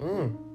Mm.